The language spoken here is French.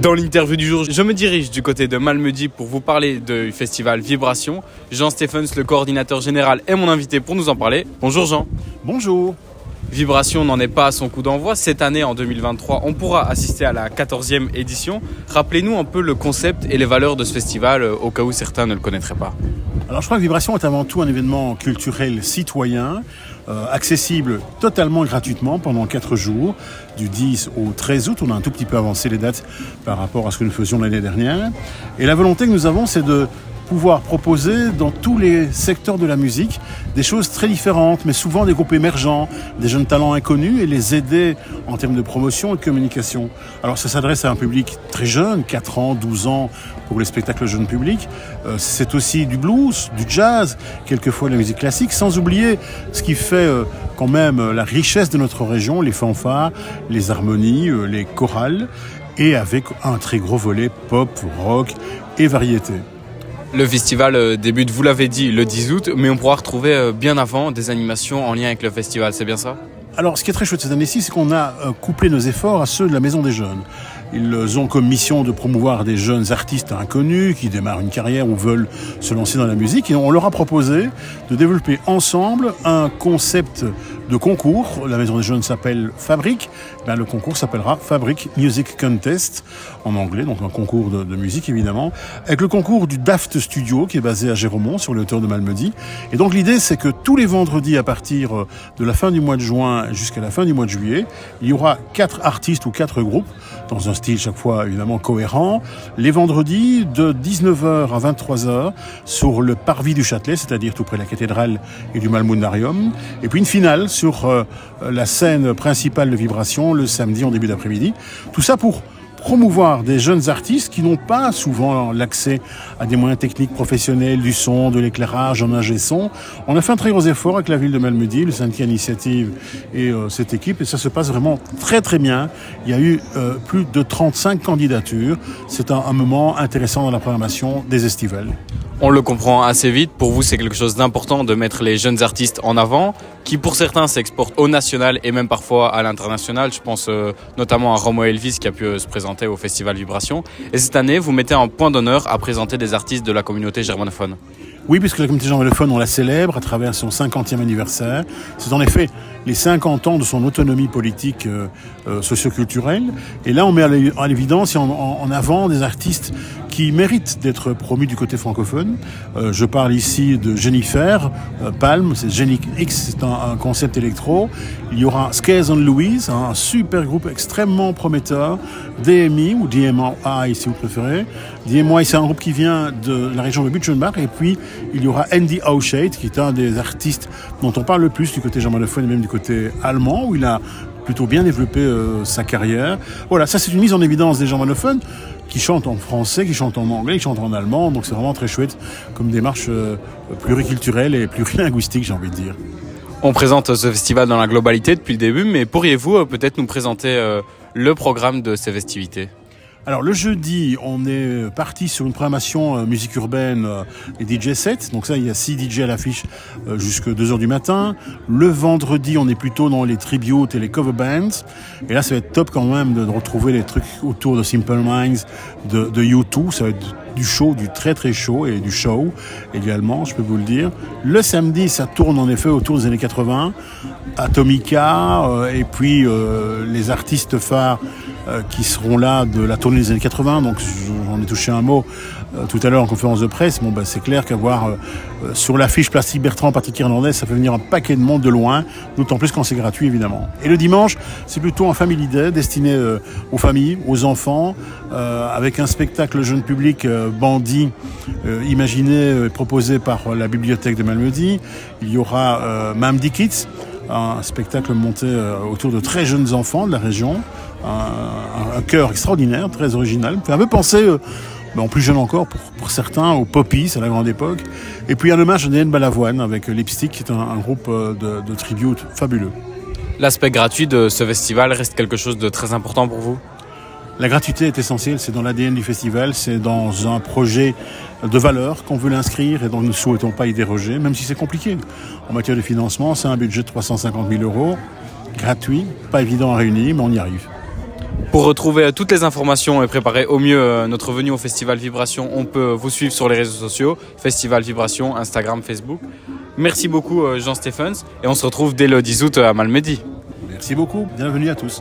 Dans l'interview du jour, je me dirige du côté de Malmedy pour vous parler du festival Vibration. Jean Stephens, le coordinateur général, est mon invité pour nous en parler. Bonjour Jean. Bonjour. Vibration n'en est pas à son coup d'envoi. Cette année, en 2023, on pourra assister à la 14e édition. Rappelez-nous un peu le concept et les valeurs de ce festival, euh, au cas où certains ne le connaîtraient pas. Alors je crois que Vibration est avant tout un événement culturel citoyen, euh, accessible totalement gratuitement pendant 4 jours, du 10 au 13 août. On a un tout petit peu avancé les dates par rapport à ce que nous faisions l'année dernière. Et la volonté que nous avons, c'est de pouvoir proposer dans tous les secteurs de la musique des choses très différentes, mais souvent des groupes émergents, des jeunes talents inconnus et les aider en termes de promotion et de communication. Alors ça s'adresse à un public très jeune, 4 ans, 12 ans pour les spectacles jeunes publics. Euh, c'est aussi du blues, du jazz, quelquefois de la musique classique, sans oublier ce qui fait euh, quand même la richesse de notre région, les fanfares, les harmonies, euh, les chorales, et avec un très gros volet pop, rock et variété. Le festival euh, débute, vous l'avez dit, le 10 août, mais on pourra retrouver euh, bien avant des animations en lien avec le festival, c'est bien ça? Alors, ce qui est très chouette cette année-ci, c'est qu'on a euh, couplé nos efforts à ceux de la Maison des Jeunes. Ils ont comme mission de promouvoir des jeunes artistes inconnus qui démarrent une carrière ou veulent se lancer dans la musique. On leur a proposé de développer ensemble un concept de concours. La Maison des Jeunes s'appelle Fabrique. Ben, le concours s'appellera Fabric Music Contest en anglais, donc un concours de, musique évidemment, avec le concours du Daft Studio qui est basé à Géromont sur le hauteur de Malmedy. Et donc l'idée c'est que tous les vendredis à partir de la fin du mois de juin jusqu'à la fin du mois de juillet, il y aura quatre artistes ou quatre groupes dans un style chaque fois évidemment cohérent, les vendredis de 19h à 23h sur le parvis du Châtelet, c'est-à-dire tout près de la cathédrale et du Malmundarium, et puis une finale sur euh, la scène principale de Vibration le samedi en début d'après-midi. Tout ça pour promouvoir des jeunes artistes qui n'ont pas souvent l'accès à des moyens techniques professionnels, du son, de l'éclairage, en ingé son. On a fait un très gros effort avec la ville de Malmedy, le syndicat initiative et euh, cette équipe, et ça se passe vraiment très très bien. Il y a eu euh, plus de 35 candidatures. C'est un, un moment intéressant dans la programmation des estivales. On le comprend assez vite. Pour vous, c'est quelque chose d'important de mettre les jeunes artistes en avant, qui pour certains s'exportent au national et même parfois à l'international. Je pense euh, notamment à Romo Elvis qui a pu euh, se présenter au Festival Vibration. Et cette année, vous mettez un point d'honneur à présenter des artistes de la communauté germanophone. Oui, puisque la communauté germanophone, on la célèbre à travers son 50e anniversaire. C'est en effet les 50 ans de son autonomie politique euh, socioculturelle. Et là, on met à l'évidence et en, avant des artistes qui méritent d'être promus du côté francophone. Euh, je parle ici de Jennifer euh, Palm, c'est Jenny X, c'est un, concept électro. Il y aura Skares and Louise, hein, un super groupe extrêmement prometteur. DMI ou DMI si vous préférez. DMI, c'est un groupe qui vient de la région de Butchenbach. Et puis, il y aura Andy Aushade, qui est un des artistes dont on parle le plus du côté germanophone et même du côté allemand, où il a plutôt bien développé euh, sa carrière. Voilà, ça c'est une mise en évidence des germanophones qui chantent en français, qui chantent en anglais, qui chantent en allemand. Donc c'est vraiment très chouette comme démarche euh, pluriculturelle et plurilinguistique, j'ai envie de dire. On présente ce festival dans la globalité depuis le début, mais pourriez-vous euh, peut-être nous présenter euh, le programme de ces festivités? Alors le jeudi, on est parti sur une programmation euh, musique urbaine euh, et DJ set. Donc ça, il y a 6 DJ à l'affiche euh, jusque 2 heures du matin. Le vendredi, on est plutôt dans les tributes et les cover bands. Et là, ça va être top quand même de, retrouver les trucs autour de Simple Minds, de, de U2. Ça va être du show, du très très chaud et du show également, je peux vous le dire. Le samedi, ça tourne en effet autour des années 80, Atomica et puis les artistes phares qui seront là de la tournée des années 80. Donc j'en ai touché un mot euh, tout à l'heure en conférence de presse. Bon, bah, c'est clair qu'avoir euh, sur l'affiche Plastique Bertrand, Patrick Hernandez, ça fait venir un paquet de monde de loin, d'autant plus quand c'est gratuit évidemment. Et le dimanche, c'est plutôt un family day destiné euh, aux familles, aux enfants, avec un spectacle jeune public bandit imaginé, proposé par la bibliothèque de Malmedy. Il y aura Mamdi Kids, un spectacle monté autour de très jeunes enfants de la région, un, un chœur extraordinaire, très original, fait un peu penser euh, en plus jeune encore pour, pour certains, au Poppies à la grande époque. Et puis un hommage à Néenne Balavoine avec Lipstick, qui est un, un groupe de, de tribute fabuleux. L'aspect gratuit de ce festival reste quelque chose de très important pour vous? La gratuité est essentielle, c'est dans l'ADN du festival, c'est dans un projet de valeur qu'on veut l'inscrire et dont nous ne souhaitons pas y déroger, même si c'est compliqué. En matière de financement, c'est un budget de 350 000 euros, gratuit, pas évident à réunir, mais on y arrive. Pour retrouver toutes les informations et préparer au mieux notre venue au Festival Vibration, on peut vous suivre sur les réseaux sociaux, Festival Vibration, Instagram, Facebook. Merci beaucoup Jean Stephens et on se retrouve dès le 10 août à Malmedy. Merci beaucoup, bienvenue à tous.